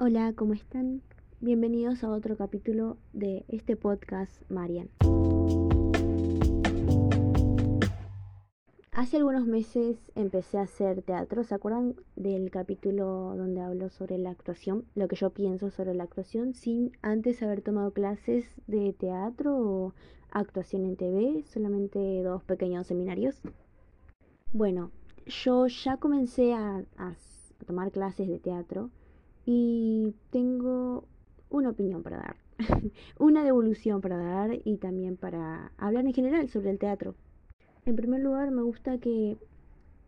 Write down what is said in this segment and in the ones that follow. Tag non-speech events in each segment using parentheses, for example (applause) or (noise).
Hola, ¿cómo están? Bienvenidos a otro capítulo de este podcast Marian. Hace algunos meses empecé a hacer teatro. ¿Se acuerdan del capítulo donde hablo sobre la actuación? Lo que yo pienso sobre la actuación sin antes haber tomado clases de teatro o actuación en TV, solamente dos pequeños seminarios. Bueno, yo ya comencé a, a tomar clases de teatro y tengo una opinión para dar, (laughs) una devolución para dar y también para hablar en general sobre el teatro. En primer lugar, me gusta que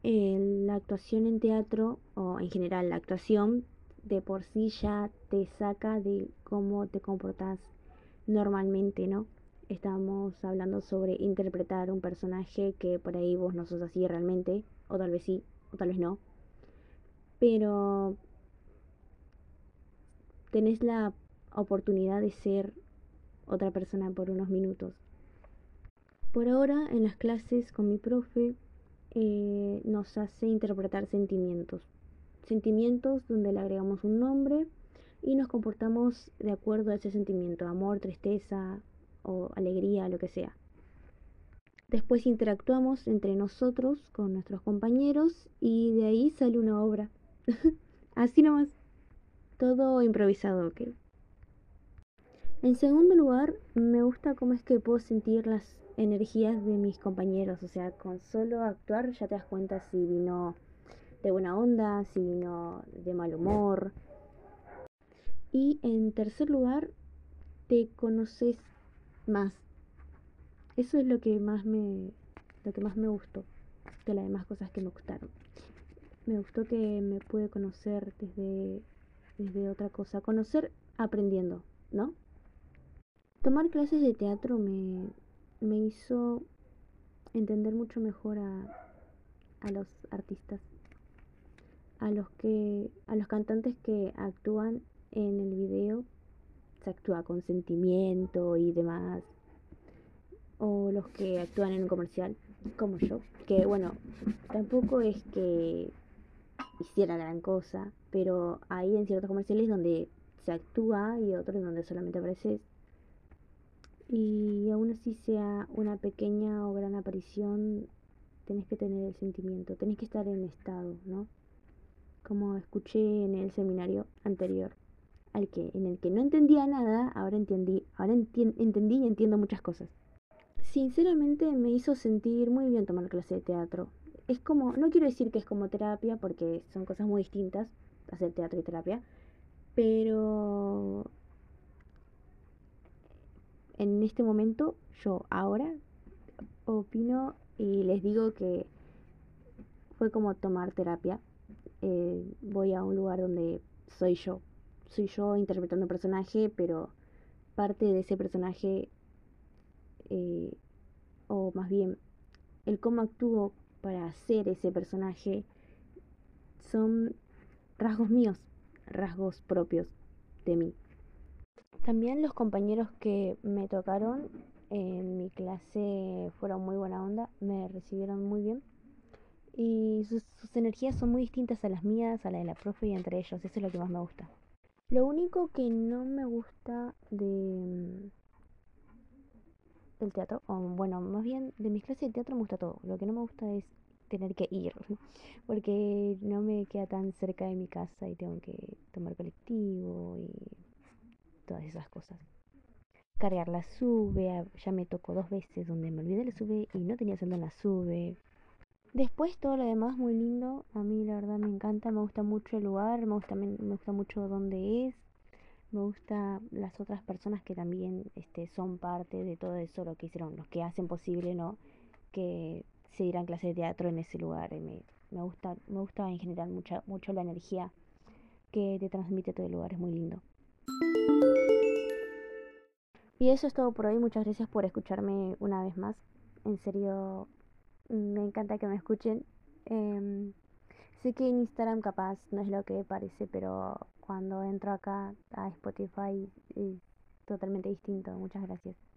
eh, la actuación en teatro, o en general la actuación, de por sí ya te saca de cómo te comportas normalmente, ¿no? Estamos hablando sobre interpretar un personaje que por ahí vos no sos así realmente, o tal vez sí, o tal vez no. Pero tenés la oportunidad de ser otra persona por unos minutos. Por ahora, en las clases con mi profe, eh, nos hace interpretar sentimientos. Sentimientos donde le agregamos un nombre y nos comportamos de acuerdo a ese sentimiento, amor, tristeza o alegría, lo que sea. Después interactuamos entre nosotros con nuestros compañeros y de ahí sale una obra. (laughs) Así nomás. Todo improvisado, ¿ok? En segundo lugar, me gusta cómo es que puedo sentir las energías de mis compañeros. O sea, con solo actuar ya te das cuenta si vino de buena onda, si vino de mal humor. Y en tercer lugar, te conoces más. Eso es lo que más me, lo que más me gustó de las demás cosas que me gustaron. Me gustó que me pude conocer desde desde otra cosa. Conocer aprendiendo, ¿no? Tomar clases de teatro me, me hizo entender mucho mejor a, a los artistas, a los que, a los cantantes que actúan en el video, se actúa con sentimiento y demás, o los que actúan en un comercial, como yo, que bueno, tampoco es que hiciera gran cosa, pero hay en ciertos comerciales donde se actúa y otros donde solamente apareces. Y aún así sea una pequeña o gran aparición, tenés que tener el sentimiento, tenés que estar en estado, ¿no? Como escuché en el seminario anterior, al que, en el que no entendía nada, ahora entendí, ahora entendí y entiendo muchas cosas. Sinceramente me hizo sentir muy bien tomar clase de teatro es como, no quiero decir que es como terapia porque son cosas muy distintas, hacer teatro y terapia, pero en este momento yo ahora opino y les digo que fue como tomar terapia. Eh, voy a un lugar donde soy yo, soy yo interpretando un personaje, pero parte de ese personaje, eh, o más bien el cómo actúo para hacer ese personaje son rasgos míos, rasgos propios de mí. También los compañeros que me tocaron en mi clase fueron muy buena onda, me recibieron muy bien y sus, energías son muy distintas a las mías, a la de la profe y entre ellos, eso es lo que más me gusta. Lo único que no me gusta de el teatro, o bueno, más bien de mis clases de teatro me gusta todo. Lo que no me gusta es tener que ir, (laughs) porque no me queda tan cerca de mi casa y tengo que tomar colectivo y todas esas cosas. Cargar la sube, ya me tocó dos veces donde me olvidé la sube y no tenía saldo en la sube. Después todo lo demás muy lindo, a mí la verdad me encanta, me gusta mucho el lugar, me gusta, me gusta mucho dónde es, me gusta las otras personas que también este, son parte de todo eso, lo que hicieron, los que hacen posible, ¿no? Que se dieran clases de teatro en ese lugar. Me, me, gusta, me gusta en general mucha, mucho la energía que te transmite todo el lugar, es muy lindo. Y eso es todo por hoy, muchas gracias por escucharme una vez más. En serio, me encanta que me escuchen. Em, sé que en Instagram capaz no es lo que parece, pero cuando entro acá a Spotify es totalmente distinto. Muchas gracias.